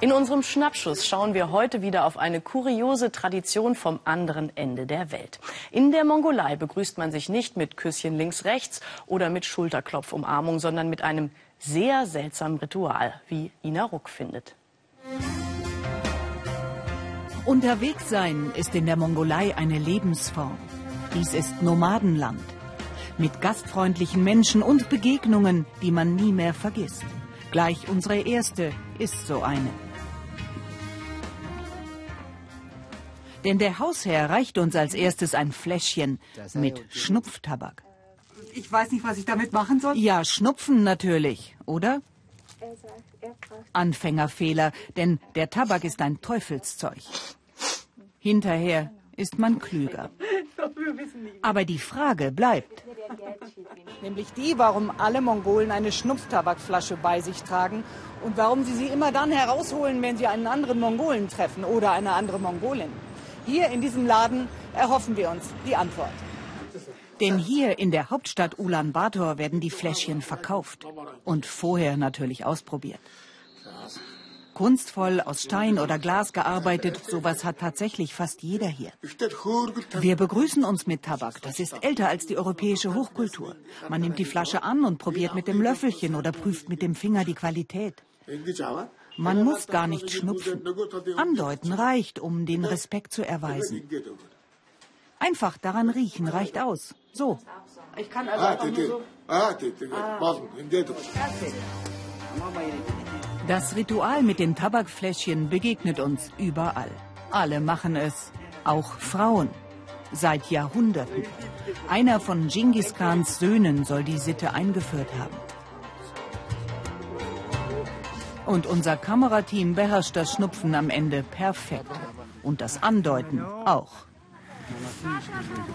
In unserem Schnappschuss schauen wir heute wieder auf eine kuriose Tradition vom anderen Ende der Welt. In der Mongolei begrüßt man sich nicht mit Küsschen links rechts oder mit Schulterklopfumarmung, sondern mit einem sehr seltsamen Ritual, wie Ina Ruck findet. Unterwegs sein ist in der Mongolei eine Lebensform. Dies ist Nomadenland. Mit gastfreundlichen Menschen und Begegnungen, die man nie mehr vergisst. Gleich unsere erste ist so eine. Denn der Hausherr reicht uns als erstes ein Fläschchen mit Schnupftabak. Ich weiß nicht, was ich damit machen soll. Ja, Schnupfen natürlich, oder? Anfängerfehler, denn der Tabak ist ein Teufelszeug. Hinterher ist man klüger. Aber die Frage bleibt. Nämlich die, warum alle Mongolen eine Schnupftabakflasche bei sich tragen und warum sie sie immer dann herausholen, wenn sie einen anderen Mongolen treffen oder eine andere Mongolin. Hier in diesem Laden erhoffen wir uns die Antwort. Denn hier in der Hauptstadt Ulaanbaatar werden die Fläschchen verkauft und vorher natürlich ausprobiert. Kunstvoll aus Stein oder Glas gearbeitet, sowas hat tatsächlich fast jeder hier. Wir begrüßen uns mit Tabak. Das ist älter als die europäische Hochkultur. Man nimmt die Flasche an und probiert mit dem Löffelchen oder prüft mit dem Finger die Qualität. Man muss gar nicht schnupfen. Andeuten reicht, um den Respekt zu erweisen. Einfach daran riechen reicht aus. So. Ich kann also einfach nur so. Das Ritual mit den Tabakfläschchen begegnet uns überall. Alle machen es, auch Frauen. Seit Jahrhunderten. Einer von Genghis Khans Söhnen soll die Sitte eingeführt haben. Und unser Kamerateam beherrscht das Schnupfen am Ende perfekt. Und das Andeuten auch.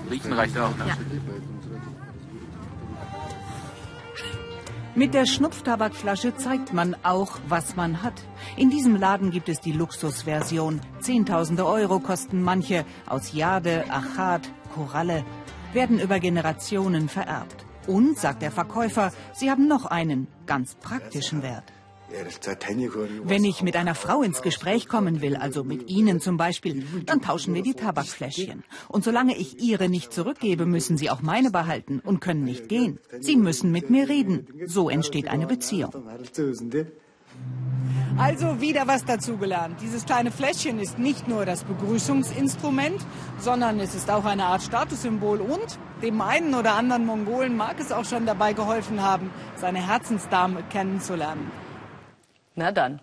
Riechen reicht auch. Ne? Ja. Mit der Schnupftabakflasche zeigt man auch, was man hat. In diesem Laden gibt es die Luxusversion. Zehntausende Euro kosten manche aus Jade, Achat, Koralle, werden über Generationen vererbt. Und, sagt der Verkäufer, sie haben noch einen ganz praktischen Wert. Wenn ich mit einer Frau ins Gespräch kommen will, also mit Ihnen zum Beispiel, dann tauschen wir die Tabakfläschchen. Und solange ich Ihre nicht zurückgebe, müssen Sie auch meine behalten und können nicht gehen. Sie müssen mit mir reden. So entsteht eine Beziehung. Also wieder was dazugelernt. Dieses kleine Fläschchen ist nicht nur das Begrüßungsinstrument, sondern es ist auch eine Art Statussymbol und dem einen oder anderen Mongolen mag es auch schon dabei geholfen haben, seine Herzensdame kennenzulernen. Na dann.